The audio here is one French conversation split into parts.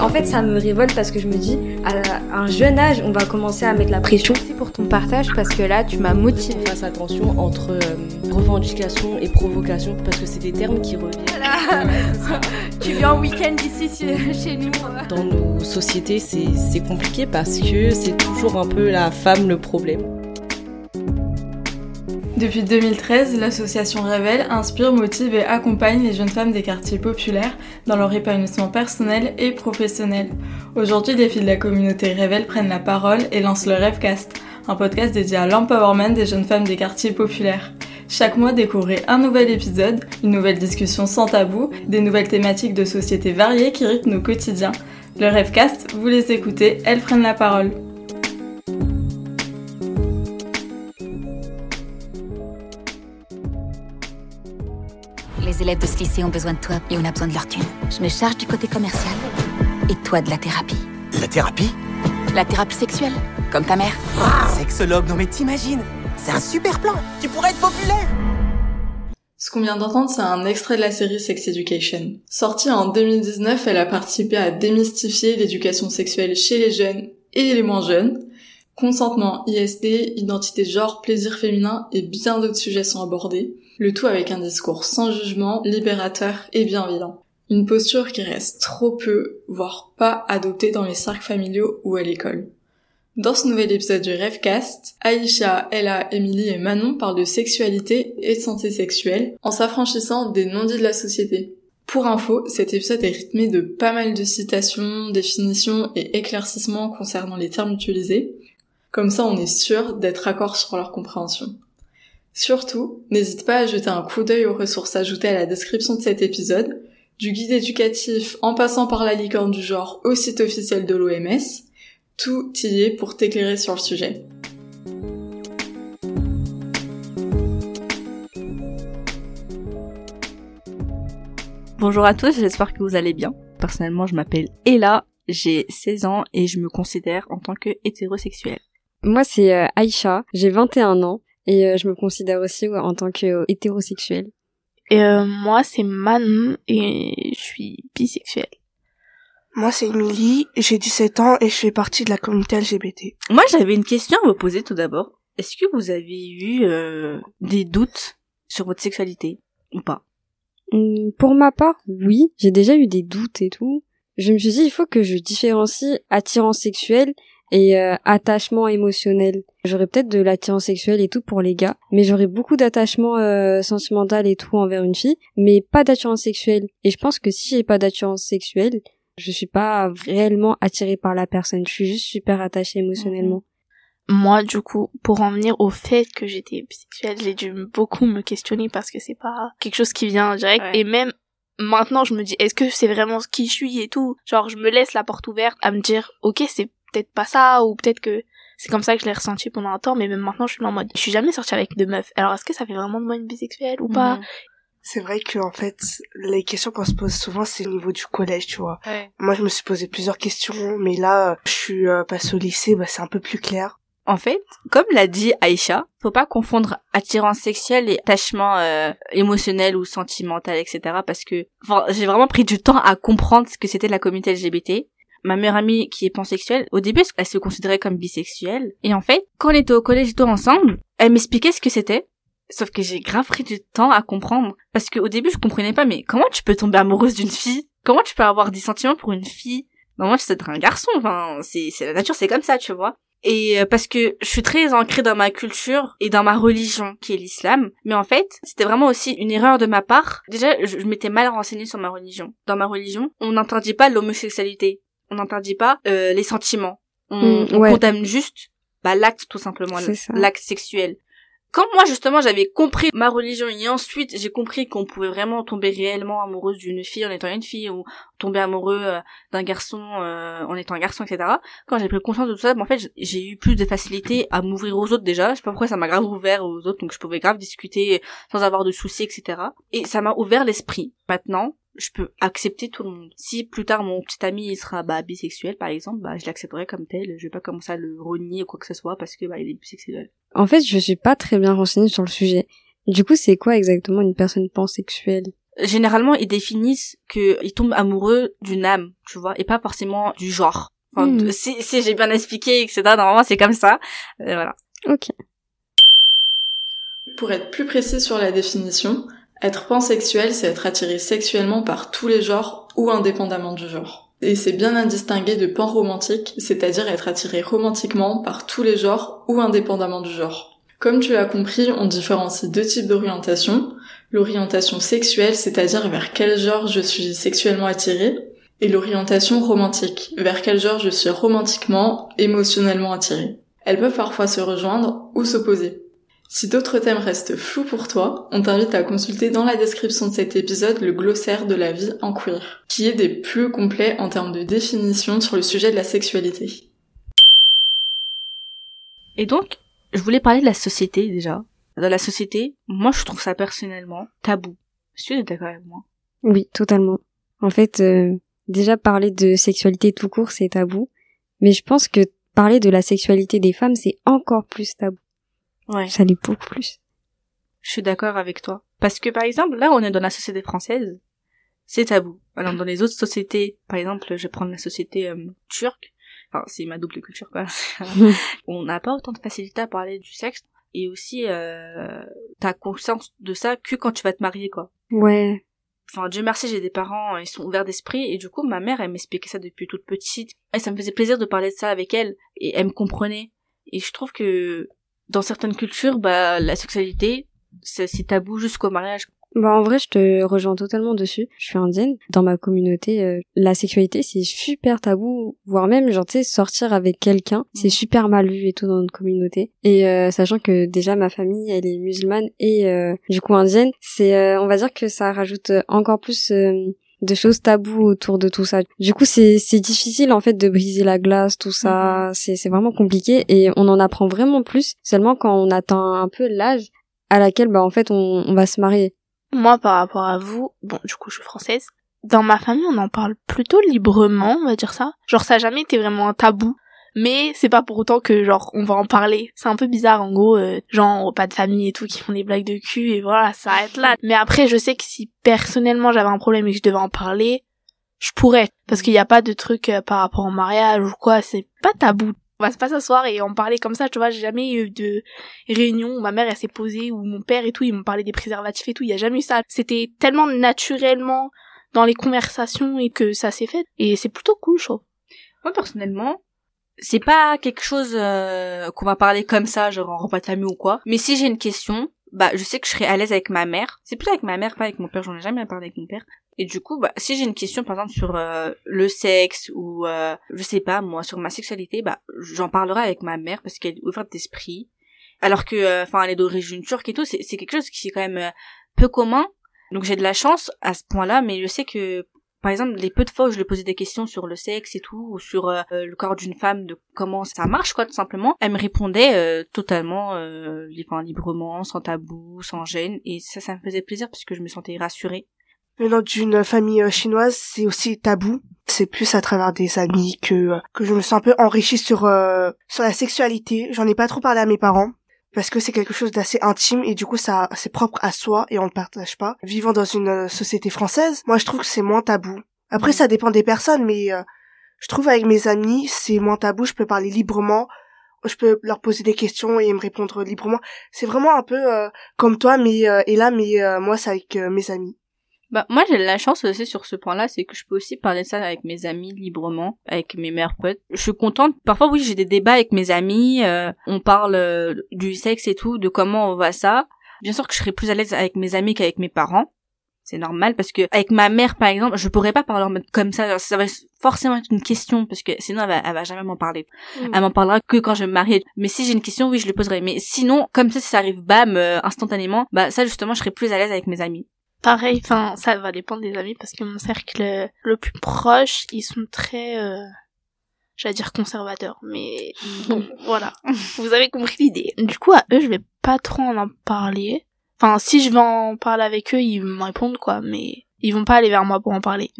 En fait, ça me révolte parce que je me dis, à un jeune âge, on va commencer à mettre la pression. Merci pour ton partage parce que là, tu m'as motivé. Fasse attention entre euh, revendication et provocation parce que c'est des termes qui reviennent. Voilà. tu viens en week-end ici chez nous. Dans nos sociétés, c'est compliqué parce que c'est toujours un peu la femme le problème. Depuis 2013, l'association Révèle inspire, motive et accompagne les jeunes femmes des quartiers populaires dans leur épanouissement personnel et professionnel. Aujourd'hui, les filles de la communauté Révèle prennent la parole et lancent le Rêvecast, un podcast dédié à l'empowerment des jeunes femmes des quartiers populaires. Chaque mois, découvrez un nouvel épisode, une nouvelle discussion sans tabou, des nouvelles thématiques de société variées qui rythment nos quotidiens. Le Rêvecast, vous les écoutez, elles prennent la parole. Élèves de ce lycée ont besoin de toi et on a besoin de leur thune. Je me charge du côté commercial et toi de la thérapie. La thérapie? La thérapie sexuelle, comme ta mère. Sexologue, non mais t'imagines C'est un super plan Tu pourrais être populaire Ce qu'on vient d'entendre, c'est un extrait de la série Sex Education. Sortie en 2019, elle a participé à démystifier l'éducation sexuelle chez les jeunes et les moins jeunes. Consentement, ISD, identité de genre, plaisir féminin et bien d'autres sujets sont abordés le tout avec un discours sans jugement, libérateur et bienveillant. Une posture qui reste trop peu, voire pas adoptée dans les cercles familiaux ou à l'école. Dans ce nouvel épisode du Rêvecast, Aïcha, Ella, Emily et Manon parlent de sexualité et de santé sexuelle en s'affranchissant des non-dits de la société. Pour info, cet épisode est rythmé de pas mal de citations, définitions et éclaircissements concernant les termes utilisés. Comme ça, on est sûr d'être accord sur leur compréhension. Surtout, n'hésite pas à jeter un coup d'œil aux ressources ajoutées à la description de cet épisode, du guide éducatif en passant par la licorne du genre au site officiel de l'OMS, tout y est pour t'éclairer sur le sujet. Bonjour à tous, j'espère que vous allez bien. Personnellement, je m'appelle Ella, j'ai 16 ans et je me considère en tant que hétérosexuelle. Moi, c'est euh, Aïcha, j'ai 21 ans et euh, je me considère aussi en tant que euh, hétérosexuelle. Et euh, moi, c'est Manon et je suis bisexuelle. Moi, c'est Emily, j'ai 17 ans et je fais partie de la communauté LGBT. Moi, j'avais une question à vous poser tout d'abord. Est-ce que vous avez eu des doutes sur votre sexualité ou pas? Hum, Pour ma part, oui. J'ai déjà eu des doutes et tout. Je me suis dit, il faut que je différencie attirance sexuelle et euh, attachement émotionnel. J'aurais peut-être de l'attirance sexuelle et tout pour les gars, mais j'aurais beaucoup d'attachement euh, sentimental et tout envers une fille, mais pas d'attirance sexuelle. Et je pense que si j'ai pas d'attirance sexuelle, je suis pas réellement attirée par la personne. Je suis juste super attachée émotionnellement. Moi, du coup, pour en venir au fait que j'étais bisexuelle, j'ai dû beaucoup me questionner parce que c'est pas quelque chose qui vient direct. Et même maintenant, je me dis, est-ce que c'est vraiment ce qui je suis et tout? Genre, je me laisse la porte ouverte à me dire, ok, c'est peut-être pas ça ou peut-être que c'est comme ça que je l'ai ressenti pendant un temps mais même maintenant je suis en mode je suis jamais sortie avec de meufs alors est-ce que ça fait vraiment de moi une bisexuelle ou pas? C'est vrai que en fait les questions qu'on se pose souvent c'est au niveau du collège tu vois. Moi je me suis posé plusieurs questions mais là je suis euh, passée au lycée bah c'est un peu plus clair. En fait, comme l'a dit Aïcha, faut pas confondre attirance sexuelle et attachement euh, émotionnel ou sentimental, etc. Parce que j'ai vraiment pris du temps à comprendre ce que c'était la communauté LGBT ma meilleure amie qui est pansexuelle, au début, elle se considérait comme bisexuelle. Et en fait, quand on était au collège et tout ensemble, elle m'expliquait ce que c'était. Sauf que j'ai grave pris du temps à comprendre. Parce qu'au début, je comprenais pas, mais comment tu peux tomber amoureuse d'une fille? Comment tu peux avoir des sentiments pour une fille? Normalement, être un garçon, enfin, c'est, c'est la nature, c'est comme ça, tu vois. Et euh, parce que je suis très ancrée dans ma culture et dans ma religion qui est l'islam. Mais en fait, c'était vraiment aussi une erreur de ma part. Déjà, je, m'étais mal renseignée sur ma religion. Dans ma religion, on n'interdit pas l'homosexualité on n'interdit pas euh, les sentiments. On, mm, condamne juste bah, l'acte tout simplement, l'acte sexuel. Quand moi justement j'avais compris ma religion et ensuite j'ai compris qu'on pouvait vraiment tomber réellement amoureuse d'une fille en étant une fille ou tomber amoureux euh, d'un garçon euh, en étant un garçon etc. Quand j'ai pris conscience de tout ça, bah, en fait j'ai eu plus de facilité à m'ouvrir aux autres déjà. Je sais pas pourquoi ça m'a grave ouvert aux autres donc je pouvais grave discuter sans avoir de soucis etc. Et ça m'a ouvert l'esprit. Maintenant je peux accepter tout le monde. Si plus tard mon petit ami il sera bah, bisexuel par exemple, bah je l'accepterai comme tel, je vais pas commencer à le renier ou quoi que ce soit parce que bah il est bisexuel. En fait, je suis pas très bien renseignée sur le sujet. Du coup, c'est quoi exactement une personne pansexuelle? Généralement ils définissent qu'ils tombent amoureux d'une âme, tu vois, et pas forcément du genre. Enfin, Hmm. si, si j'ai bien expliqué, etc. Normalement c'est comme ça. Euh, voilà. Ok. Pour être plus précis sur la définition, être pansexuel, c'est être attiré sexuellement par tous les genres ou indépendamment du genre. Et c'est bien à distinguer de panromantique, c'est-à-dire être attiré romantiquement par tous les genres ou indépendamment du genre. Comme tu l'as compris, on différencie deux types d'orientation. L'orientation sexuelle, c'est-à-dire vers quel genre je suis sexuellement attiré, et l'orientation romantique, vers quel genre je suis romantiquement, émotionnellement attiré. Elles peuvent parfois se rejoindre ou s'opposer. Si d'autres thèmes restent flous pour toi, on t'invite à consulter dans la description de cet épisode le glossaire de la vie en queer, qui est des plus complets en termes de définition sur le sujet de la sexualité. Et donc, je voulais parler de la société déjà. Dans la société, moi je trouve ça personnellement tabou. Est-ce que tu es d'accord avec moi? Oui, totalement. En fait, euh, déjà parler de sexualité tout court, c'est tabou. Mais je pense que parler de la sexualité des femmes, c'est encore plus tabou. Ouais. Ça l'est beaucoup plus. Je suis d'accord avec toi. Parce que par exemple, là on est dans la société française, c'est tabou. Alors dans les autres sociétés, par exemple, je vais prendre la société euh, turque, enfin c'est ma double culture quoi, on n'a pas autant de facilité à parler du sexe et aussi euh, t'as conscience de ça que quand tu vas te marier quoi. Ouais. Enfin Dieu merci j'ai des parents, ils sont ouverts d'esprit et du coup ma mère elle m'expliquait ça depuis toute petite et ça me faisait plaisir de parler de ça avec elle et elle me comprenait et je trouve que dans certaines cultures bah la sexualité c'est tabou jusqu'au mariage. Bah en vrai, je te rejoins totalement dessus. Je suis indienne. Dans ma communauté, euh, la sexualité c'est super tabou, voire même genre tu sais sortir avec quelqu'un, c'est super mal vu et tout dans notre communauté. Et euh, sachant que déjà ma famille elle est musulmane et euh, du coup indienne, c'est euh, on va dire que ça rajoute encore plus euh, de choses taboues autour de tout ça. Du coup, c'est c'est difficile en fait de briser la glace, tout ça. C'est c'est vraiment compliqué et on en apprend vraiment plus seulement quand on atteint un peu l'âge à laquelle bah en fait on, on va se marier. Moi, par rapport à vous, bon, du coup, je suis française. Dans ma famille, on en parle plutôt librement, on va dire ça. Genre, ça a jamais été vraiment un tabou. Mais c'est pas pour autant que, genre, on va en parler. C'est un peu bizarre, en gros, euh, genre, pas de famille et tout, qui font des blagues de cul, et voilà, ça arrête là. Mais après, je sais que si personnellement j'avais un problème et que je devais en parler, je pourrais. Parce qu'il n'y a pas de truc euh, par rapport au mariage ou quoi, c'est pas tabou. On va pas s'asseoir et en parler comme ça, tu vois, j'ai jamais eu de réunion où ma mère elle s'est posée ou mon père et tout, ils m'ont parlé des préservatifs et tout, il y a jamais eu ça. C'était tellement naturellement dans les conversations et que ça s'est fait et c'est plutôt cool, je trouve. Moi personnellement, c'est pas quelque chose euh, qu'on va parler comme ça, genre en repas de famille ou quoi. Mais si j'ai une question, bah je sais que je serai à l'aise avec ma mère. C'est plus avec ma mère, pas avec mon père. J'en ai jamais parlé avec mon père. Et du coup, bah si j'ai une question par exemple sur euh, le sexe ou euh, je sais pas moi sur ma sexualité, bah j'en parlerai avec ma mère parce qu'elle est ouverte d'esprit. Alors que, enfin, elle est d'origine turque et tout, c'est c'est quelque chose qui est quand même euh, peu commun. Donc j'ai de la chance à ce point-là, mais je sais que par exemple, les peu de fois où je lui posais des questions sur le sexe et tout, ou sur euh, le corps d'une femme, de comment ça marche, quoi, tout simplement, elle me répondait euh, totalement, euh, librement, sans tabou, sans gêne, et ça, ça me faisait plaisir parce que je me sentais rassurée. Venant d'une famille euh, chinoise, c'est aussi tabou. C'est plus à travers des amis que euh, que je me sens un peu enrichie sur euh, sur la sexualité. J'en ai pas trop parlé à mes parents parce que c'est quelque chose d'assez intime et du coup ça c'est propre à soi et on le partage pas. Vivant dans une euh, société française, moi je trouve que c'est moins tabou. Après ça dépend des personnes mais euh, je trouve avec mes amis c'est moins tabou, je peux parler librement, je peux leur poser des questions et ils me répondre librement. C'est vraiment un peu euh, comme toi mais euh, et là mais euh, moi c'est avec euh, mes amis. Bah moi j'ai la chance aussi sur ce point-là, c'est que je peux aussi parler de ça avec mes amis librement, avec mes meilleurs potes. Je suis contente. Parfois oui j'ai des débats avec mes amis, euh, on parle euh, du sexe et tout, de comment on voit ça. Bien sûr que je serais plus à l'aise avec mes amis qu'avec mes parents. C'est normal parce que avec ma mère par exemple, je pourrais pas parler en mode comme ça. Ça va forcément être une question parce que sinon elle va, elle va jamais m'en parler. Mm. Elle m'en parlera que quand je me marier. Mais si j'ai une question, oui je le poserai. Mais sinon comme ça si ça arrive bam euh, instantanément, bah ça justement je serais plus à l'aise avec mes amis. Pareil, enfin, ça va dépendre des amis parce que mon cercle le plus proche, ils sont très, euh, j'allais dire conservateurs, mais bon, voilà. Vous avez compris l'idée. Du coup, à eux, je vais pas trop en en parler. Enfin, si je vais en parler avec eux, ils me répondent quoi, mais ils vont pas aller vers moi pour en parler.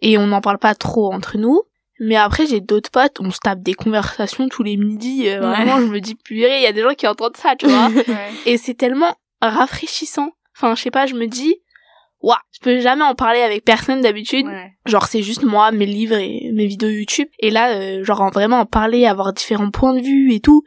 Et on n'en parle pas trop entre nous. Mais après, j'ai d'autres potes, on se tape des conversations tous les midis. euh, Ouais. Vraiment, je me dis, purée, il y a des gens qui entendent ça, tu vois. Et c'est tellement rafraîchissant. Enfin, je sais pas, je me dis, Ouah, je peux jamais en parler avec personne d'habitude. Genre c'est juste moi, mes livres et mes vidéos YouTube. Et là, euh, genre vraiment en parler, avoir différents points de vue et tout,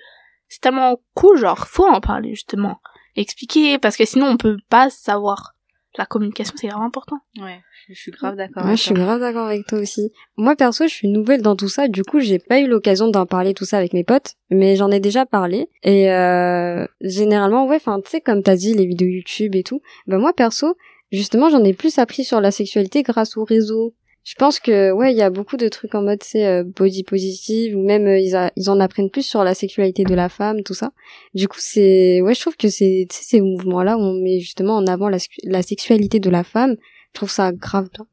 c'est tellement cool. Genre faut en parler justement, expliquer parce que sinon on peut pas savoir. La communication c'est vraiment important. Ouais, je suis grave d'accord. Ouais, je suis grave d'accord avec toi aussi. Moi perso, je suis nouvelle dans tout ça, du coup j'ai pas eu l'occasion d'en parler tout ça avec mes potes, mais j'en ai déjà parlé. Et euh, généralement, ouais, enfin tu sais comme t'as dit les vidéos YouTube et tout, bah moi perso justement, j'en ai plus appris sur la sexualité grâce au réseau. Je pense que ouais, il y a beaucoup de trucs en mode c'est euh, body positive ou même euh, ils, ils en apprennent plus sur la sexualité de la femme, tout ça. Du coup, c'est ouais, je trouve que c'est ces mouvements-là où on met justement en avant la, la sexualité de la femme. Je trouve ça grave bien.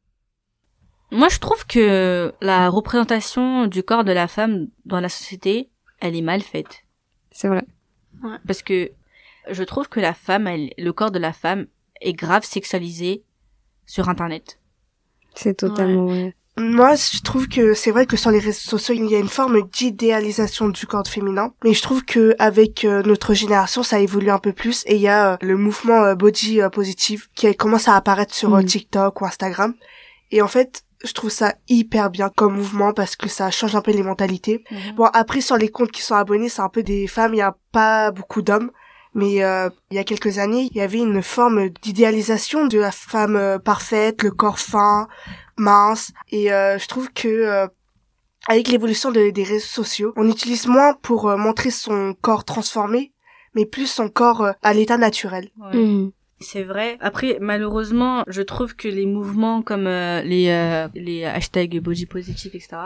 Moi, je trouve que la représentation du corps de la femme dans la société, elle est mal faite. C'est vrai. Ouais. Parce que je trouve que la femme, elle, le corps de la femme, est grave sexualisé sur Internet. C'est totalement vrai. Moi, je trouve que c'est vrai que sur les réseaux sociaux, il y a une forme d'idéalisation du corps féminin, mais je trouve que avec euh, notre génération, ça évolue un peu plus et il y a euh, le mouvement euh, body positive qui commence à apparaître sur mm. TikTok ou Instagram. Et en fait, je trouve ça hyper bien comme mouvement parce que ça change un peu les mentalités. Mm-hmm. Bon, après sur les comptes qui sont abonnés, c'est un peu des femmes, il y a pas beaucoup d'hommes. Mais euh, il y a quelques années, il y avait une forme d'idéalisation de la femme euh, parfaite, le corps fin, mince. Et euh, je trouve que avec l'évolution des réseaux sociaux, on utilise moins pour montrer son corps transformé, mais plus son corps à l'état naturel. Mmh. C'est vrai. Après, malheureusement, je trouve que les mouvements comme les les hashtags body positive, etc.,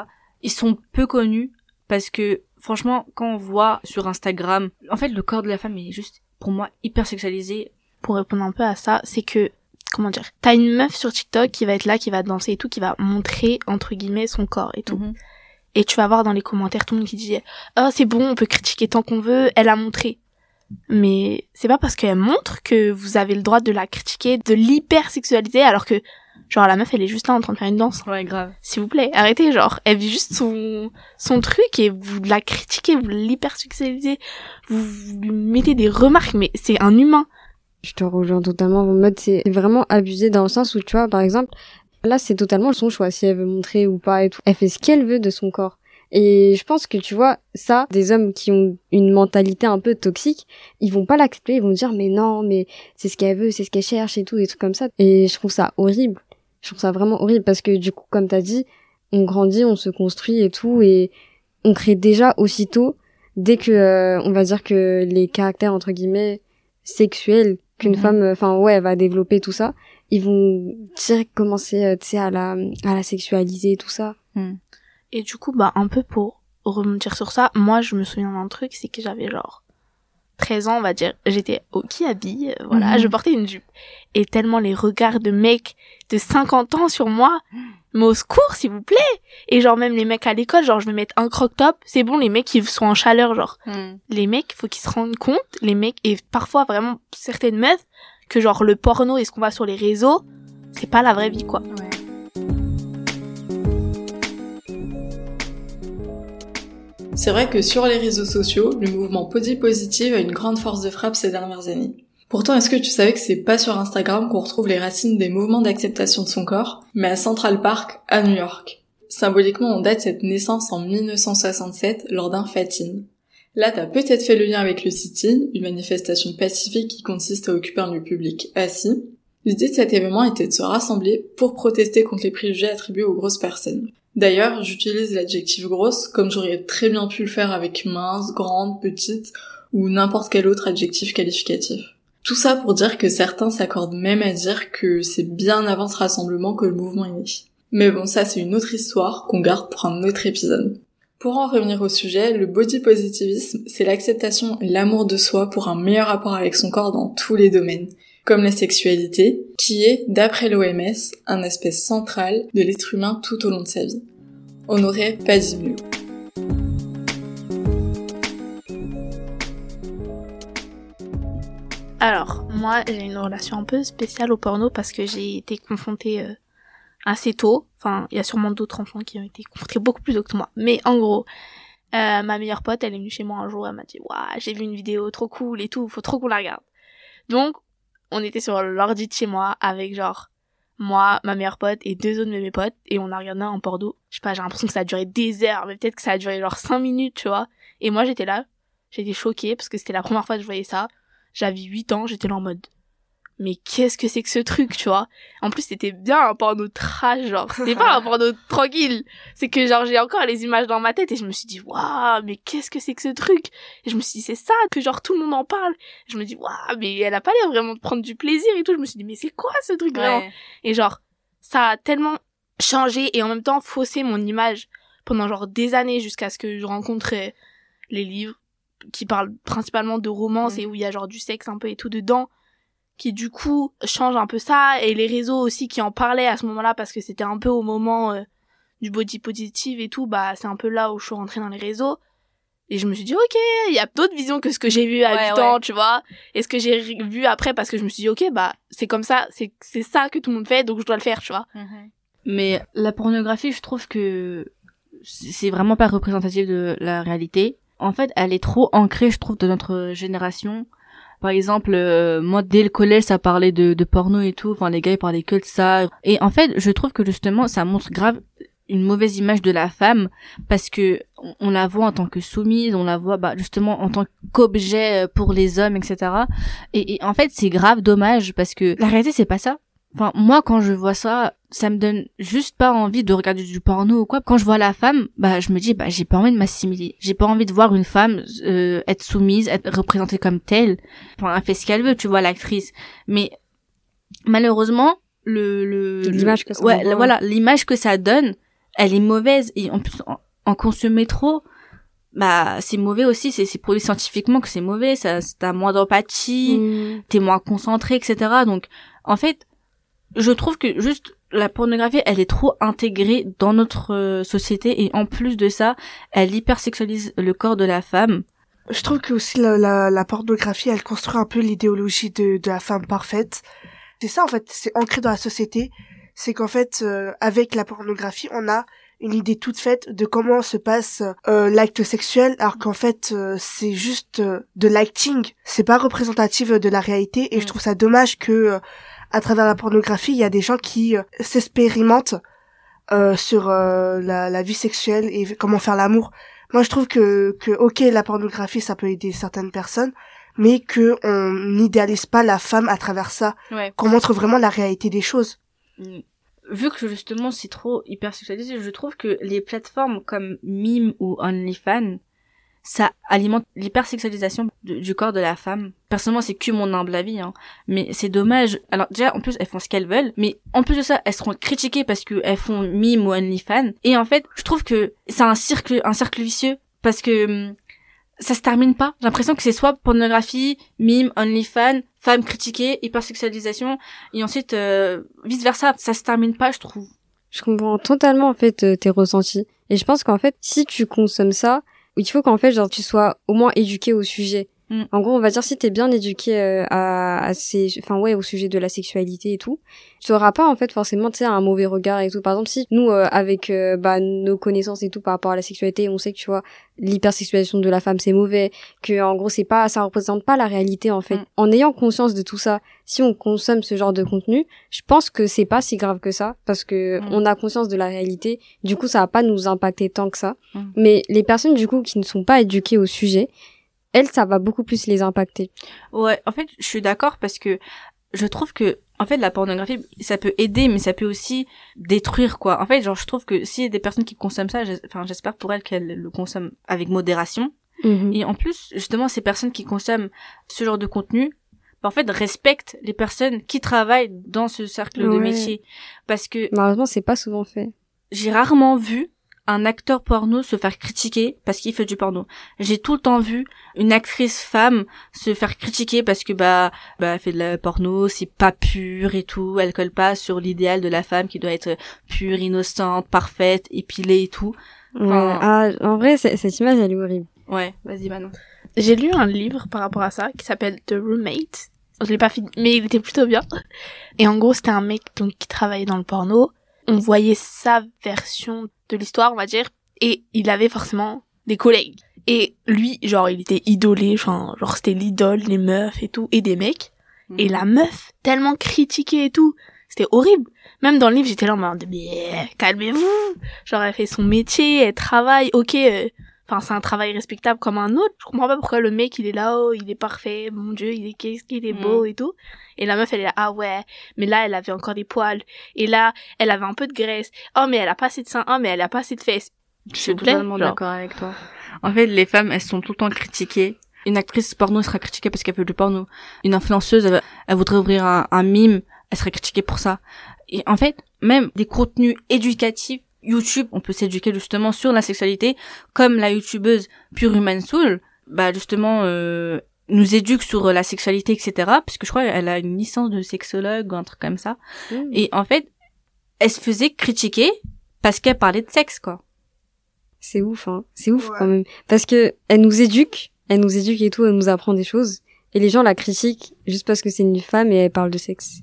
ils sont peu connus parce que franchement, quand on voit sur Instagram, en fait, le corps de la femme est juste, pour moi, hyper sexualisé. Pour répondre un peu à ça, c'est que, comment dire, t'as une meuf sur TikTok qui va être là, qui va danser et tout, qui va montrer, entre guillemets, son corps et tout. Mhm. Et tu vas voir dans les commentaires tout le monde qui dit, oh, c'est bon, on peut critiquer tant qu'on veut, elle a montré. Mais c'est pas parce qu'elle montre que vous avez le droit de la critiquer, de l'hyper sexualiser, alors que Genre la meuf elle est juste là en train de faire une danse. Ouais, grave. S'il vous plaît, arrêtez, genre elle vit juste son son truc et vous la critiquez, vous l'hypersexualisez, vous, vous lui mettez des remarques mais c'est un humain. Je te rejoins totalement en mode c'est vraiment abusé dans le sens où tu vois par exemple là c'est totalement son choix si elle veut montrer ou pas et tout. Elle fait ce qu'elle veut de son corps. Et je pense que tu vois, ça, des hommes qui ont une mentalité un peu toxique, ils vont pas l'accepter, ils vont dire mais non, mais c'est ce qu'elle veut, c'est ce qu'elle cherche et tout, des trucs comme ça. Et je trouve ça horrible. Je trouve ça vraiment horrible parce que du coup, comme t'as dit, on grandit, on se construit et tout, et on crée déjà aussitôt, dès que, euh, on va dire que les caractères, entre guillemets, sexuels qu'une mhm. femme, enfin ouais, va développer tout ça, ils vont direct commencer, euh, tu sais, à la, à la sexualiser tout ça. Hmm. Et du coup, bah, un peu pour remonter sur ça, moi, je me souviens d'un truc, c'est que j'avais genre 13 ans, on va dire, j'étais au kiabi, euh, voilà, mhm. je portais une jupe. Et tellement les regards de mecs de 50 ans sur moi, mais au secours, s'il vous plaît. Et genre même les mecs à l'école, genre je vais mettre un croc top, c'est bon, les mecs ils sont en chaleur, genre. Hmm. Les mecs, faut qu'ils se rendent compte, les mecs, et parfois vraiment certaines meufs, que genre le porno et ce qu'on voit sur les réseaux, c'est pas la vraie vie, quoi. C'est vrai que sur les réseaux sociaux, le mouvement Pody Positive a une grande force de frappe ces dernières années. Pourtant, est-ce que tu savais que c'est pas sur Instagram qu'on retrouve les racines des mouvements d'acceptation de son corps, mais à Central Park, à New York? Symboliquement, on date cette naissance en 1967 lors d'un fatin. Là, t'as peut-être fait le lien avec le sit-in, une manifestation pacifique qui consiste à occuper un lieu public assis. L'idée de cet événement était de se rassembler pour protester contre les préjugés attribués aux grosses personnes. D'ailleurs, j'utilise l'adjectif grosse comme j'aurais très bien pu le faire avec mince, grande, petite ou n'importe quel autre adjectif qualificatif. Tout ça pour dire que certains s'accordent même à dire que c'est bien avant ce rassemblement que le mouvement est né. Mais bon, ça c'est une autre histoire qu'on garde pour un autre épisode. Pour en revenir au sujet, le body positivisme, c'est l'acceptation et l'amour de soi pour un meilleur rapport avec son corps dans tous les domaines, comme la sexualité, qui est, d'après l'OMS, un aspect central de l'être humain tout au long de sa vie. On n'aurait pas dit mieux. Alors, moi, j'ai une relation un peu spéciale au porno parce que j'ai été confrontée euh, assez tôt. Enfin, il y a sûrement d'autres enfants qui ont été confrontés beaucoup plus tôt que moi. Mais en gros, euh, ma meilleure pote, elle est venue chez moi un jour, elle m'a dit, waouh, j'ai vu une vidéo trop cool et tout, faut trop qu'on la regarde. Donc, on était sur l'ordi de chez moi avec genre moi, ma meilleure pote et deux autres de mes potes et on a regardé un porno. Je sais pas, j'ai l'impression que ça a duré des heures, mais peut-être que ça a duré genre cinq minutes, tu vois. Et moi j'étais là, j'étais choquée parce que c'était la première fois que je voyais ça. J'avais 8 ans, j'étais là en mode mais qu'est-ce que c'est que ce truc, tu vois? En plus, c'était bien un porno trash, genre, c'était pas un porno tranquille. C'est que, genre, j'ai encore les images dans ma tête et je me suis dit, waouh, mais qu'est-ce que c'est que ce truc? Et je me suis dit, c'est ça, que genre, tout le monde en parle. je me dis, waouh, mais elle a pas l'air vraiment de prendre du plaisir et tout. Je me suis dit, mais c'est quoi ce truc, vraiment? Et genre, ça a tellement changé et en même temps faussé mon image pendant genre des années jusqu'à ce que je rencontre les livres qui parlent principalement de romance mm. et où il y a genre du sexe un peu et tout dedans qui du coup changent un peu ça et les réseaux aussi qui en parlaient à ce moment-là parce que c'était un peu au moment euh, du body positive et tout bah c'est un peu là où je suis rentrée dans les réseaux et je me suis dit ok il y a d'autres visions que ce que j'ai vu à 8 ans tu vois et ce que j'ai vu après parce que je me suis dit ok bah c'est comme ça c'est c'est ça que tout le monde fait donc je dois le faire tu vois mm-hmm. mais la pornographie je trouve que c'est vraiment pas représentatif de la réalité en fait, elle est trop ancrée, je trouve, de notre génération. Par exemple, euh, moi, dès le collège, ça parlait de, de porno et tout. Enfin, les gars, ils parlaient que de ça. Et en fait, je trouve que justement, ça montre grave une mauvaise image de la femme parce que on, la voit en tant que soumise, on la voit bah, justement en tant qu'objet euh, pour les hommes, etc. Et, et en fait, c'est grave dommage parce que la réalité, c'est pas ça. Enfin, moi, quand je vois ça, ça me donne juste pas envie de regarder du porno ou quoi. Quand je vois la femme, bah, je me dis, bah, j'ai pas envie de m'assimiler. J'ai pas envie de voir une femme euh, être soumise, être représentée comme telle. Enfin, elle fait ce qu'elle veut, tu vois, l'actrice. Mais malheureusement, le, le l'image que ça ouais, voilà, l'image que ça donne, elle est mauvaise et en plus en, consommer trop, bah c'est mauvais aussi c'est c'est prouvé scientifiquement que c'est mauvais ça t'as moins d'empathie mmh. t'es moins concentré etc donc en fait je trouve que juste la pornographie, elle est trop intégrée dans notre euh, société et en plus de ça, elle hypersexualise le corps de la femme. Je trouve que aussi la, la, la pornographie, elle construit un peu l'idéologie de, de la femme parfaite. C'est ça en fait, c'est ancré dans la société. C'est qu'en fait, euh, avec la pornographie, on a une idée toute faite de comment se passe euh, l'acte sexuel, alors qu'en fait c'est juste de l'acting. C'est pas représentatif de la réalité et je mm. trouve ça dommage que à travers la pornographie, il y a des gens qui euh, s'expérimentent euh, sur euh, la, la, vie sexuelle et comment faire l'amour. Moi, je trouve que, que ok, la pornographie, ça peut aider certaines personnes, mais que on n'idéalise pas la femme à travers ça, qu'on montre vraiment la réalité des choses. Mm. Vu que justement c'est trop hyper sexualisé, je trouve que les plateformes comme Mime ou OnlyFans ça alimente l'hypersexualisation du corps de la femme. Personnellement, c'est que mon humble avis, hein. Mais c'est dommage. Alors, déjà, en plus, elles font ce qu'elles veulent. Mais en plus de ça, elles seront critiquées parce qu'elles font mime ou OnlyFans. Et en fait, je trouve que c'est un cercle, un cercle vicieux. Parce que, hum, ça se termine pas. J'ai l'impression que c'est soit pornographie, mime, OnlyFans, femme critiquée, hypersexualisation, et ensuite euh, vice versa. Ça se termine pas, je trouve. Je comprends totalement en fait euh, tes ressentis. Et je pense qu'en fait, si tu consommes ça, il faut qu'en fait genre tu sois au moins éduqué au sujet Mm. En gros, on va dire si t'es bien éduqué euh, à, à ces, enfin ouais, au sujet de la sexualité et tout, tu auras pas en fait forcément tu sais un mauvais regard et tout. Par exemple, si nous euh, avec euh, bah, nos connaissances et tout par rapport à la sexualité, on sait que tu vois l'hypersexualisation de la femme c'est mauvais, que en gros c'est pas, ça représente pas la réalité en fait. Mm. En ayant conscience de tout ça, si on consomme ce genre de contenu, je pense que c'est pas si grave que ça parce que mm. on a conscience de la réalité. Du coup, ça va pas nous impacter tant que ça. Mais les personnes du coup qui ne sont pas éduquées au sujet elles, ça va beaucoup plus les impacter. Ouais, en fait, je suis d'accord parce que je trouve que en fait la pornographie ça peut aider mais ça peut aussi détruire quoi. En fait, genre je trouve que s'il y a des personnes qui consomment ça, enfin j'espère pour elles qu'elles le consomment avec modération. Mhm. Et en plus, justement ces personnes qui consomment ce genre de contenu en fait respectent les personnes qui travaillent dans ce cercle de métier parce que malheureusement c'est pas souvent fait. J'ai rarement vu un acteur porno se faire critiquer parce qu'il fait du porno. J'ai tout le temps vu une actrice femme se faire critiquer parce que bah bah elle fait de la porno, c'est pas pur et tout, elle colle pas sur l'idéal de la femme qui doit être pure, innocente, parfaite, épilée et tout. ah, en vrai cette image elle est horrible. Ouais, vas-y Manon. J'ai lu un livre par rapport à ça qui s'appelle The Roommate. Je l'ai pas fini, mais il était plutôt bien. Et en gros, c'était un mec donc qui travaillait dans le porno. On voyait sa version de l'histoire, on va dire, et il avait forcément des collègues. Et lui, genre, il était idolé, genre, genre c'était l'idole, les meufs et tout, et des mecs. Et mhm. la meuf, tellement critiquée et tout, c'était horrible. Même dans le livre, j'étais là en mode, mais calmez-vous. Genre, elle fait son métier, elle travaille, ok. euh, Enfin, c'est un travail respectable comme un autre. Je comprends pas pourquoi le mec, il est là, oh, il est parfait, mon dieu, il est qu'est-ce qu'il est beau et tout. Et la meuf, elle est là, ah ouais, mais là, elle avait encore des poils. Et là, elle avait un peu de graisse. Oh, mais elle a pas assez de seins. Oh, mais elle a pas assez de fesses. Je suis totalement d'accord avec toi. En fait, les femmes, elles sont tout le temps critiquées. Une actrice porno sera critiquée parce qu'elle fait du porno. Une influenceuse, elle, elle voudrait ouvrir un, un mime, elle serait critiquée pour ça. Et en fait, même des contenus éducatifs, YouTube, on peut s'éduquer justement sur la sexualité, comme la youtubeuse Pure Human Soul, bah justement, euh, nous éduque sur la sexualité, etc. Parce que je crois qu'elle a une licence de sexologue ou un truc comme ça. Mm. Et en fait, elle se faisait critiquer parce qu'elle parlait de sexe, quoi. C'est ouf, hein. C'est ouf Ouais. quand même. Parce que elle nous éduque, elle nous éduque et tout, elle nous apprend des choses. Et les gens la critiquent juste parce que c'est une femme et elle parle de sexe.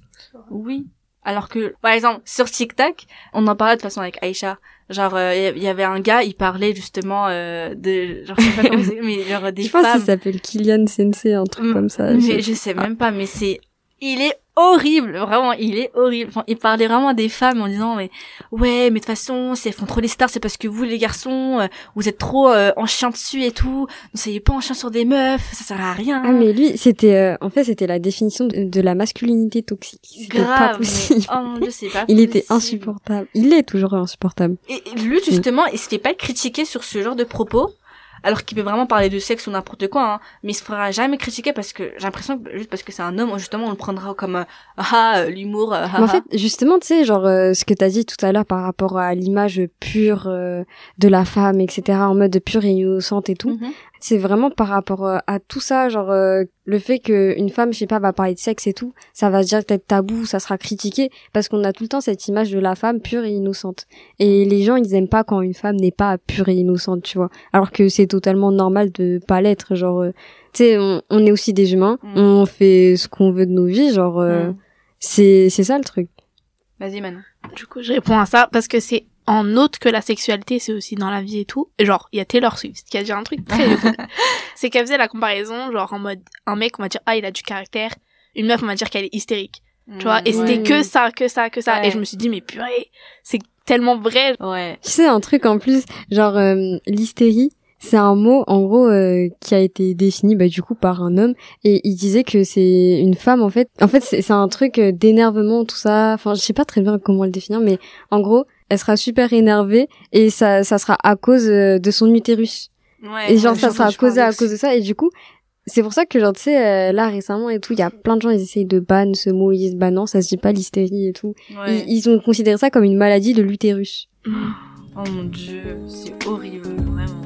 Oui. Alors que, par exemple, sur TikTok, on en parlait de toute façon avec Aïcha. Genre, euh, il y avait un gars, il parlait justement euh, de, genre, je sais pas comment c'est, mais genre des Je pense qu'il femmes. s'appelle Kylian Sensei, un truc Mm, comme ça. Mais Je- je sais même pas, mais c'est, il est horrible, vraiment, il est horrible. Enfin, il parlait vraiment des femmes en disant, mais ouais, mais de toute façon, si elles font trop les stars, c'est parce que vous, les garçons, euh, vous êtes trop euh, en chien dessus et tout. Ne soyez pas en chien sur des meufs, ça sert à rien. Ah mais lui, c'était euh, en fait c'était la définition de, de la masculinité toxique. C'était pas grave. possible. Mais, oh mon dieu, c'est pas Il était insupportable. Il est toujours insupportable. Et et lui, justement, il se fait pas critiquer sur ce genre de propos, alors qu'il peut vraiment parler de sexe ou n'importe quoi, hein, mais il se fera jamais critiquer parce que j'ai l'impression que juste parce que c'est un homme, justement, on le prendra comme euh, ah euh, l'humour. euh, ah, en ah. fait, justement, tu sais, genre euh, ce que t'as dit tout à l'heure par rapport à l'image pure euh, de la femme, etc., en mode pure et innocente et tout. Mhm. C'est vraiment par rapport euh, à tout ça, genre euh, le fait qu'une femme, je sais pas, va parler de sexe et tout, ça va se dire être tabou, ça sera critiqué, parce qu'on a tout le temps cette image de la femme pure et innocente. Et les gens, ils aiment pas quand une femme n'est pas pure et innocente, tu vois. Alors que c'est totalement normal de pas l'être, genre, euh, tu sais, on, on est aussi des humains, Mm. on fait ce qu'on veut de nos vies, genre, euh, Mm. c'est c'est ça le truc. Vas-y, Manon. Du coup, je réponds à ça parce que c'est en autre que la sexualité, c'est aussi dans la vie et tout. Genre, il y a Taylor Swift qui a dit un truc très cool. C'est qu'elle faisait la comparaison, genre en mode, un mec, on va dire, ah, il a du caractère. Une meuf, on va dire qu'elle est hystérique. Tu vois, et c'était que ça, que ça, que ça. Ouais. Et je me suis dit, mais purée, c'est tellement vrai. Ouais. Tu sais, un truc en plus, genre euh, l'hystérie, c'est un mot en gros euh, qui a été défini bah, du coup par un homme et il disait que c'est une femme en fait. En fait, c'est c'est un truc euh, d'énervement tout ça. Enfin, je sais pas très bien comment le définir, mais en gros, elle sera super énervée et ça ça sera à cause euh, de son utérus. Ouais. Et genre ça sera causé à cause de ça et du coup. C'est pour ça que genre tu sais euh, là récemment et tout il y a plein de gens ils essayent de ban ce mot ils disent bah non ça se dit pas l'hystérie et tout Ouais. ils, ils ont considéré ça comme une maladie de l'utérus Oh mon dieu, c'est horrible, vraiment.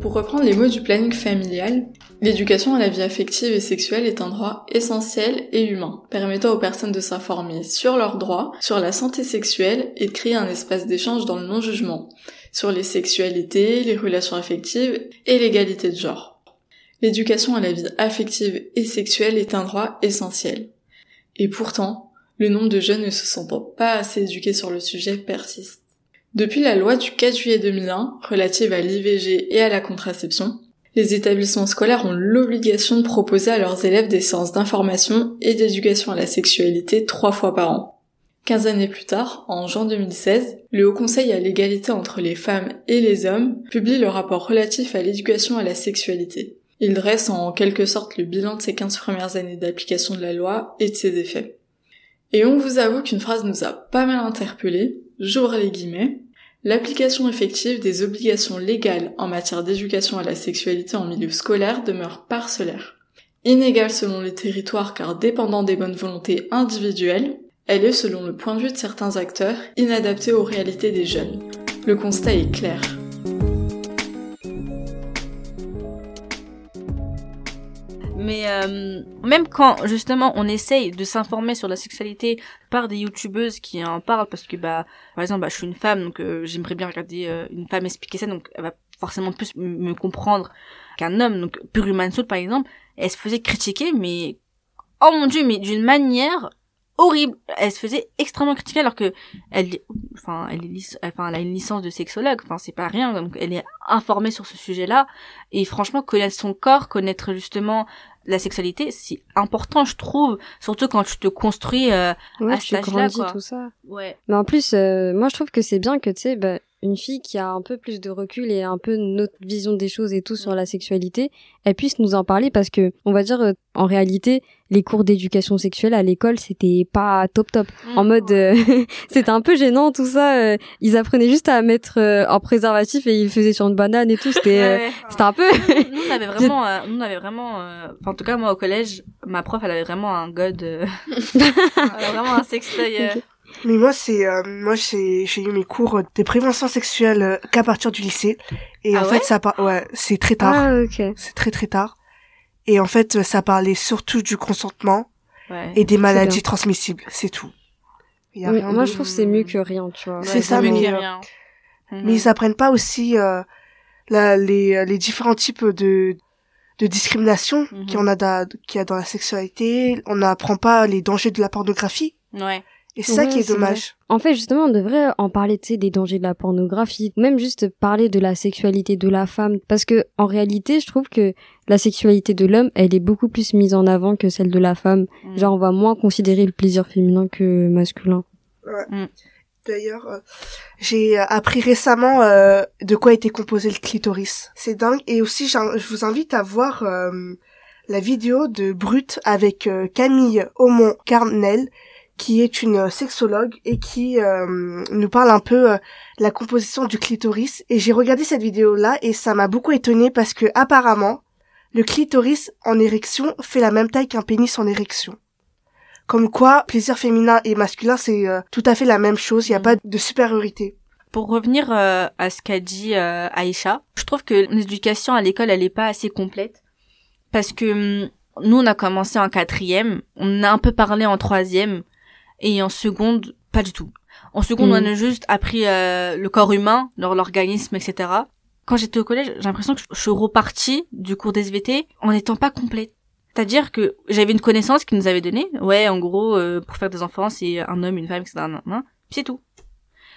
Pour reprendre les mots du planning familial, l'éducation à la vie affective et sexuelle est un droit essentiel et humain, permettant aux personnes de s'informer sur leurs droits, sur la santé sexuelle et de créer un espace d'échange dans le non-jugement, sur les sexualités, les relations affectives et l'égalité de genre. L'éducation à la vie affective et sexuelle est un droit essentiel. Et pourtant, le nombre de jeunes ne se sentant pas assez éduqués sur le sujet persiste. Depuis la loi du 4 juillet 2001 relative à l'IVG et à la contraception, les établissements scolaires ont l'obligation de proposer à leurs élèves des séances d'information et d'éducation à la sexualité trois fois par an. Quinze années plus tard, en juin 2016, le Haut Conseil à l'égalité entre les femmes et les hommes publie le rapport relatif à l'éducation à la sexualité. Il dresse en quelque sorte le bilan de ces 15 premières années d'application de la loi et de ses effets. Et on vous avoue qu'une phrase nous a pas mal interpellés, j'ouvre les guillemets, L'application effective des obligations légales en matière d'éducation à la sexualité en milieu scolaire demeure parcellaire. Inégale selon les territoires car dépendant des bonnes volontés individuelles, elle est selon le point de vue de certains acteurs inadaptée aux réalités des jeunes. Le constat est clair. Mais euh, même quand justement on essaye de s'informer sur la sexualité par des youtubeuses qui en parlent parce que bah par exemple bah, je suis une femme donc euh, j'aimerais bien regarder euh, une femme expliquer ça donc elle va forcément plus me comprendre qu'un homme. Donc Pure Human Soul par exemple elle se faisait critiquer mais oh mon dieu mais d'une manière horrible. Elle se faisait extrêmement critiquer alors que elle, enfin, elle est, enfin, elle a une licence de sexologue. Enfin, c'est pas rien. Donc, elle est informée sur ce sujet-là. Et franchement, connaître son corps, connaître justement la sexualité, c'est important, je trouve, surtout quand tu te construis euh, Ouais, à tu cet âge-là, grandis, quoi. tout ça. Ouais. Mais en plus, euh, moi je trouve que c'est bien que tu sais, bah, une fille qui a un peu plus de recul et un peu notre vision des choses et tout sur la sexualité, elle puisse nous en parler parce que, on va dire, euh, en réalité, les cours d'éducation sexuelle à l'école, c'était pas top top. Mm. En mode, euh, c'était un peu gênant tout ça. euh, ils apprenaient juste à mettre euh, un préservatif et ils le faisaient sur une banane et tout. C'était, euh, Ouais. c'était un peu. nous on avait vraiment euh, nous on avait vraiment euh, en tout cas moi au collège ma prof elle avait vraiment un god euh, vraiment un sextoy euh, Mais moi, c'est, euh, moi, j'ai, j'ai eu mes cours de prévention sexuelle euh, qu'à partir du lycée. Et Ah en ouais fait, ça par... ouais, c'est très tard. Ah ok. C'est très très tard. Et en fait, ça parlait surtout du consentement ouais. et des maladies transmissibles. C'est tout. Il y a Oui, rien moi de- je trouve que c'est mieux que rien, tu vois. c'est Ouais, ça, mieux mais, que euh, rien. Mhm. Mais ils apprennent pas aussi euh, la, les, les différents types de, de discrimination Mhm. qu'il y en a, da- qu'il y a dans la sexualité. On n'apprend pas les dangers de la pornographie. ouais Et c'est ça Ouais, qui est dommage. En fait, justement, on devrait en parler, tu sais, des dangers de la pornographie, même juste parler de la sexualité de la femme, parce que en réalité, je trouve que la sexualité de l'homme, elle est beaucoup plus mise en avant que celle de la femme. Mhm. Genre, on va moins considérer le plaisir féminin que masculin. D'ailleurs, euh, j'ai euh, appris récemment euh, de quoi était composé le clitoris. C'est dingue. Et aussi, je vous invite à voir euh, la vidéo de Brut avec euh, Camille Aumont-Carnel, qui est une euh, sexologue et qui euh, nous parle un peu euh, de la composition du clitoris. Et j'ai regardé cette vidéo-là et ça m'a beaucoup étonnée parce que apparemment, le clitoris en érection fait la même taille qu'un pénis en érection. Comme quoi, plaisir féminin et masculin, c'est euh, tout à fait la même chose. Il n'y a Mhm. pas de supériorité. Pour revenir euh, à ce qu'a dit euh, Aïcha, je trouve que l'éducation à l'école, elle est pas assez complète. Parce que hum, nous, on a commencé en quatrième, on a un peu parlé en troisième, et en seconde, pas du tout. En seconde, Mm. on a juste appris euh, le corps humain, l'organisme, etc. Quand j'étais au collège, j'ai l'impression que je suis repartie du cours d'SVT en n'étant pas complète. C'est-à-dire que j'avais une connaissance qu'ils nous avait donnée. Ouais, en gros, euh, pour faire des enfants, c'est un homme, une femme, etc. Puis C'est tout.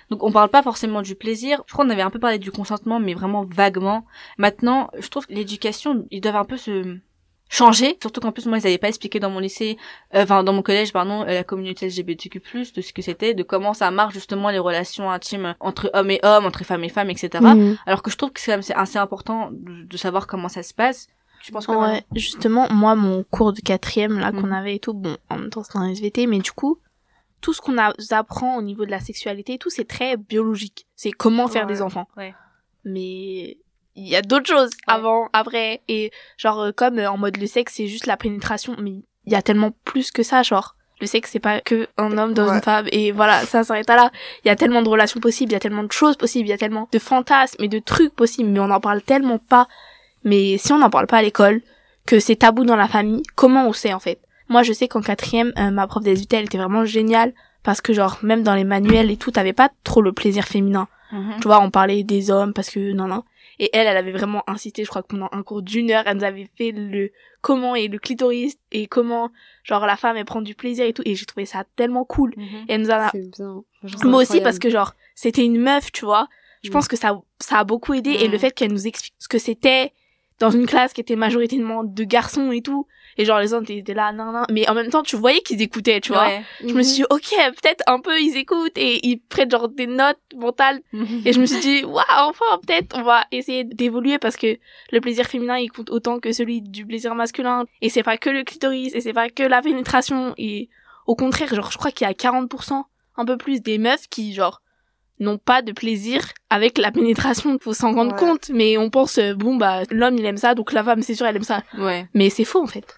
Donc on parle pas forcément du plaisir. Je crois qu'on avait un peu parlé du consentement, mais vraiment vaguement. Maintenant, je trouve que l'éducation, ils doivent un peu se changer. Surtout qu'en plus, moi, ils avaient pas expliqué dans mon lycée, euh, enfin dans mon collège, pardon, euh, la communauté LGBTQ+, de ce que c'était, de comment ça marche justement les relations intimes entre hommes et hommes, entre femmes et femmes, etc. Mhm. Alors que je trouve que c'est quand même assez important de, de savoir comment ça se passe. Je pense que Ouais, justement, moi, mon cours de quatrième, là, qu'on Mhm. avait et tout, bon, en même temps, c'est un SVT, mais du coup, tout ce qu'on apprend au niveau de la sexualité et tout, c'est très biologique. C'est comment faire Ouais. des enfants. Ouais. Mais il y a d'autres choses avant, après, et genre, euh, comme euh, en mode le sexe, c'est juste la pénétration, mais il y a tellement plus que ça, genre. Le sexe, c'est pas que un homme dans Ouais. une femme, et voilà, ça s'arrête à là. Il y a tellement de relations possibles, il y a tellement de choses possibles, il y a tellement de fantasmes et de trucs possibles, mais on en parle tellement pas. Mais si on n'en parle pas à l'école, que c'est tabou dans la famille, comment on sait en fait? Moi, je sais qu'en quatrième, euh, ma prof d'SVT, elle était vraiment géniale parce que genre même dans les manuels et tout, t'avais pas trop le plaisir féminin. Mhm. Tu vois, on parlait des hommes parce que non non. Et elle, elle avait vraiment insisté, je crois que pendant un cours d'une heure, elle nous avait fait le comment est le clitoris et comment genre la femme elle prend du plaisir et tout. Et j'ai trouvé ça tellement cool. Mhm. Et elle nous a C'est bien. moi aussi parce que genre c'était une meuf tu vois je Mm. pense que ça ça a beaucoup aidé et Mm. le fait qu'elle nous explique ce que c'était dans une classe qui était majoritairement de garçons et tout. Et genre les autres étaient là nan nan mais en même temps tu voyais qu'ils écoutaient tu vois. Ouais. je me suis dit ok peut-être un peu ils écoutent et ils prennent genre des notes mentales. Et je me suis dit waouh enfin peut-être on va essayer d'évoluer parce que le plaisir féminin il compte autant que celui du plaisir masculin. Et c'est pas que le clitoris et c'est pas que la pénétration. Et au contraire genre je crois qu'il y a 40% un peu plus des meufs qui genre n'ont pas de plaisir avec la pénétration faut s'en rendre Ouais. compte mais on pense euh, bon bah l'homme il aime ça donc la femme c'est sûr elle aime ça Ouais. mais c'est faux en fait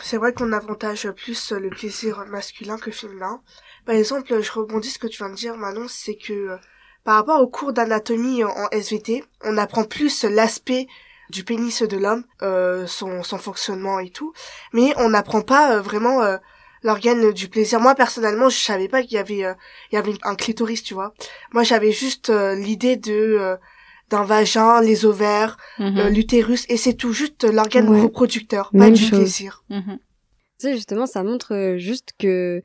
C'est vrai qu'on avantage plus le plaisir masculin que féminin. Par exemple, je rebondis ce que tu viens de dire, Manon, c'est que euh, par rapport au cours d'anatomie en SVT, on apprend plus l'aspect du pénis de l'homme, euh, son, son fonctionnement et tout, mais on n'apprend pas euh, vraiment euh, l'organe du plaisir. Moi personnellement, je savais pas qu'il y avait euh, il y avait un clitoris, tu vois. Moi, j'avais juste euh, l'idée de euh, d'un vagin, les ovaires, Mhm. euh, l'utérus et c'est tout juste l'organe Ouais. reproducteur, pas Même du chose. plaisir. Mhm. Tu sais, justement, ça montre euh, juste que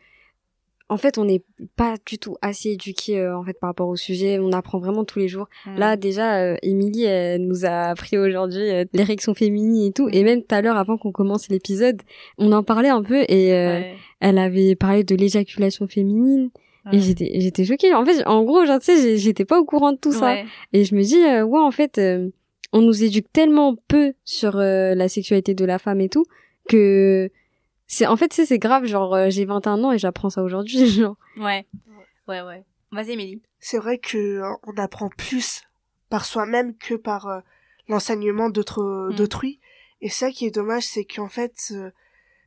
en fait, on n'est pas du tout assez éduqué euh, en fait par rapport au sujet. On apprend vraiment tous les jours. Mm. Là, déjà, euh, Émilie elle nous a appris aujourd'hui euh, l'érection féminine et tout. Et même tout à l'heure, avant qu'on commence l'épisode, on en parlait un peu et euh, Ouais. elle avait parlé de l'éjaculation féminine. Et j'étais, j'étais choquée. En fait, en gros, genre, tu sais, j'étais pas au courant de tout ça. Ouais. Et je me dis, euh, ouais, en fait, euh, on nous éduque tellement peu sur euh, la sexualité de la femme et tout que c'est, en fait, tu sais, c'est grave. Genre, euh, j'ai 21 ans et j'apprends ça aujourd'hui. Genre, Ouais. Ouais, ouais. Vas-y, Émilie. C'est vrai que euh, on apprend plus par soi-même que par euh, l'enseignement d'autres Mm. d'autrui. Et ça qui est dommage, c'est qu'en fait, euh,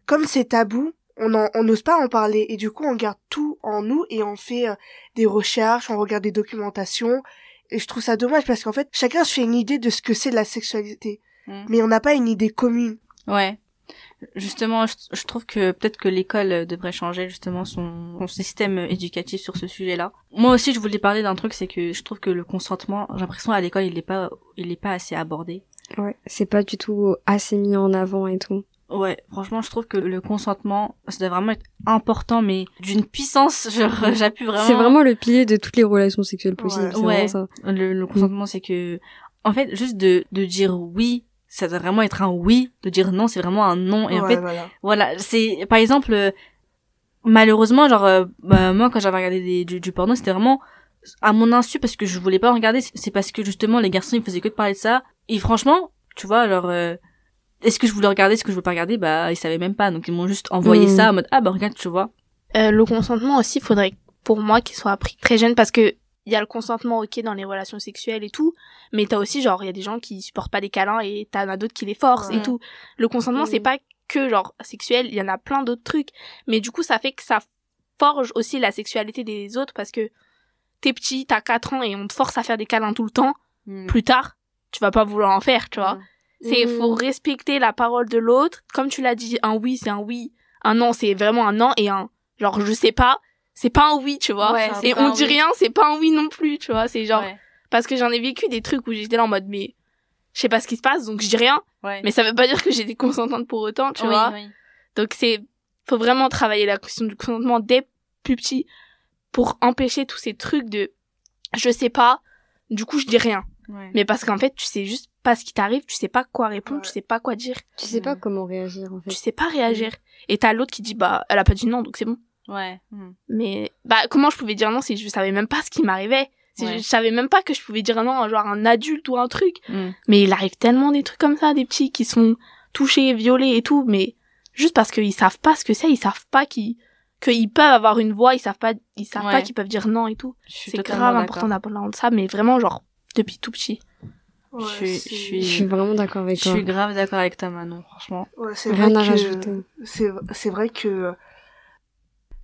comme c'est tabou, on en- on n'ose pas en parler et du coup on garde tout en nous et on fait euh, des recherches, on regarde des documentations et je trouve ça dommage parce qu'en fait chacun se fait une idée de ce que c'est la sexualité, Mm. mais on n'a pas une idée commune. Ouais. Justement, je, je trouve que peut-être que l'école devrait changer justement son, son système éducatif sur ce sujet-là. Moi aussi, je voulais parler d'un truc, c'est que je trouve que le consentement, j'ai l'impression à l'école, il est pas, il est pas assez abordé. ouais, c'est pas du tout assez mis en avant et tout. Ouais, franchement, je trouve que le consentement, ça doit vraiment être important, mais d'une puissance, genre, j'appuie vraiment. C'est vraiment le pilier de toutes les relations sexuelles possibles. Ouais. ça. Le, le consentement, c'est que, en fait, juste de, de dire oui, ça doit vraiment être un oui. De dire non, c'est vraiment un non. Et en fait, voilà. voilà, c'est, par exemple, euh, malheureusement, genre, euh, bah, moi, quand j'avais regardé des, du, du porno, c'était vraiment à mon insu parce que je voulais pas en regarder. C'est- parce que justement, les garçons, ils faisaient que de parler de ça. Et franchement, tu vois, alors, euh, est-ce que je voulais regarder, est-ce que je voulais pas regarder, bah, ils savaient même pas. Donc, ils m'ont juste envoyé Mm. ça en mode, ah, bah, regarde, tu vois. Euh, le consentement aussi, faudrait pour moi qu'il soit appris très jeune parce que il y a le consentement ok dans les relations sexuelles et tout, mais t'as aussi genre il y a des gens qui supportent pas des câlins et t'en as d'autres qui les forcent Ouais. et tout. Le consentement c'est pas que genre sexuel, il y en a plein d'autres trucs, mais du coup ça fait que ça forge aussi la sexualité des autres parce que t'es petit, t'as 4 ans et on te force à faire des câlins tout le temps. Plus tard, tu vas pas vouloir en faire, tu vois. Mhm. C'est faut respecter la parole de l'autre. Comme tu l'as dit, un oui c'est un oui, un non c'est vraiment un non et un genre je sais pas, c'est pas un oui, tu vois. Ouais, c'est et on dit oui. rien, c'est pas un oui non plus, tu vois. C'est genre Ouais. parce que j'en ai vécu des trucs où j'étais là en mode mais je sais pas ce qui se passe donc je dis rien, Ouais. mais ça veut pas dire que j'étais consentante pour autant, tu Oui, vois. oui. Donc c'est faut vraiment travailler la question du consentement dès plus petit pour empêcher tous ces trucs de je sais pas, du coup je dis rien. Ouais. Mais parce qu'en fait, tu sais juste pas ce qui t'arrive, tu sais pas quoi répondre, Ouais. tu sais pas quoi dire, Tu sais pas Mm. comment réagir en fait. tu sais pas réagir. Et t'as l'autre qui dit bah elle a pas dit non donc c'est bon. Ouais. Mm. Mais bah comment je pouvais dire non si je savais même pas ce qui m'arrivait? Si Ouais. je savais même pas que je pouvais dire non à genre un adulte ou un truc. Mm. Mais il arrive tellement des trucs comme ça, des petits qui sont touchés, violés et tout, mais juste parce qu'ils savent pas ce que c'est, ils savent pas qu'ils qu'ils peuvent avoir une voix, ils savent pas ils savent Ouais. pas qu'ils peuvent dire non et tout. Je C'est grave important d'apprendre ça, mais vraiment genre depuis tout petit. Ouais, Je suis- je suis- Je suis vraiment d'accord avec Je toi. suis grave d'accord avec toi, Manon, franchement. Ouais, c'est Rien vrai à que rajouter. c'est c'est vrai que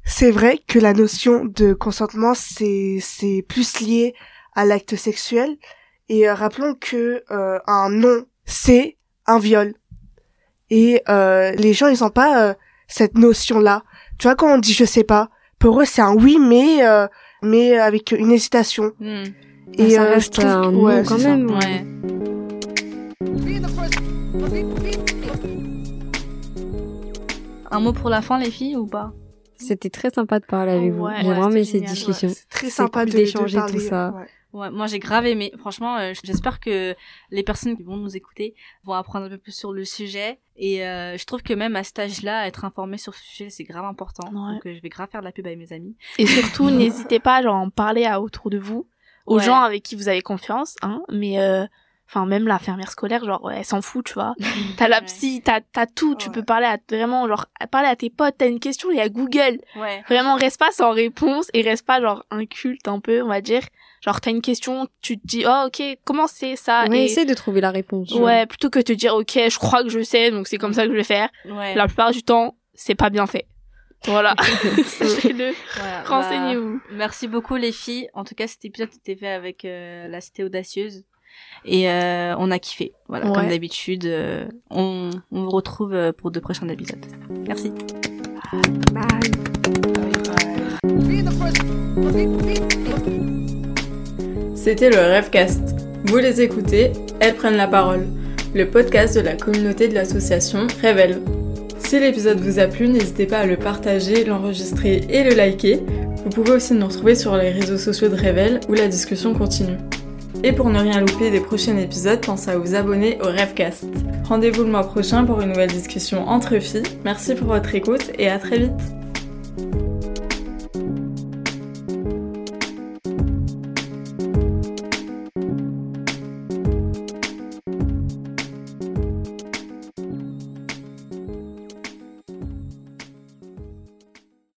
c'est vrai que la notion de consentement c'est c'est plus lié à l'acte sexuel et euh, rappelons que euh, un non c'est un viol et euh, les gens ils ont pas euh, cette notion là tu vois quand on dit je sais pas pour eux c'est un oui mais euh, mais avec une hésitation Mm. Bah, et ça euh, je reste trouve un que- non ouais, quand ça. même. Ouais. Un mot pour la fin, les filles, ou pas? C'était très sympa de parler avec vous. Ouais, J'ai vraiment aimé c'était cette discussion. très sympa d'échanger de tout parler, ça. ouais. Ouais, moi j'ai grave aimé. Franchement, euh, j'espère que les personnes qui vont nous écouter vont apprendre un peu plus sur le sujet. Et euh, je trouve que même à cet âge-là, être informé sur ce sujet, c'est grave important. Ouais. Donc euh, je vais grave faire de la pub avec mes amis. Et surtout, n'hésitez pas genre, à en parler à autour de vous, aux Ouais. gens avec qui vous avez confiance, hein. Mais euh, enfin même l'infirmière scolaire, genre ouais, elle s'en fout, tu vois. T'as la psy, t'as t'as tout, tu Ouais. peux parler à vraiment genre parler à tes potes, t'as une question, il y a Google. Ouais. Vraiment, reste pas sans réponse et reste pas genre inculte un peu, on va dire. Genre t'as une question, tu te dis oh ok comment c'est ça Ouais, et essaie de trouver la réponse. ouais plutôt que te dire ok je crois que je sais donc c'est comme ça que je vais faire. Ouais. La plupart du temps c'est pas bien fait. Voilà, sachez-le, Voilà, bah, renseignez-vous. merci beaucoup les filles. En tout cas, cet épisode était fait avec euh, la Cité Audacieuse. Et euh, on a kiffé. Voilà, Ouais. comme d'habitude. euh, on, on vous retrouve euh, pour de prochains épisodes. Merci. Bye. C'était le Rêvecast. Vous les écoutez, elles prennent la parole. Le podcast de la communauté de l'association Révèle. Si Si l'épisode vous a plu, n'hésitez pas à le partager, l'enregistrer et le liker. Vous pouvez aussi nous retrouver sur les réseaux sociaux de Revel où la discussion continue. Et pour ne rien louper des prochains épisodes, pensez à vous abonner au Revcast. Rendez-vous le mois prochain pour une nouvelle discussion entre filles. Merci pour votre écoute et à très vite.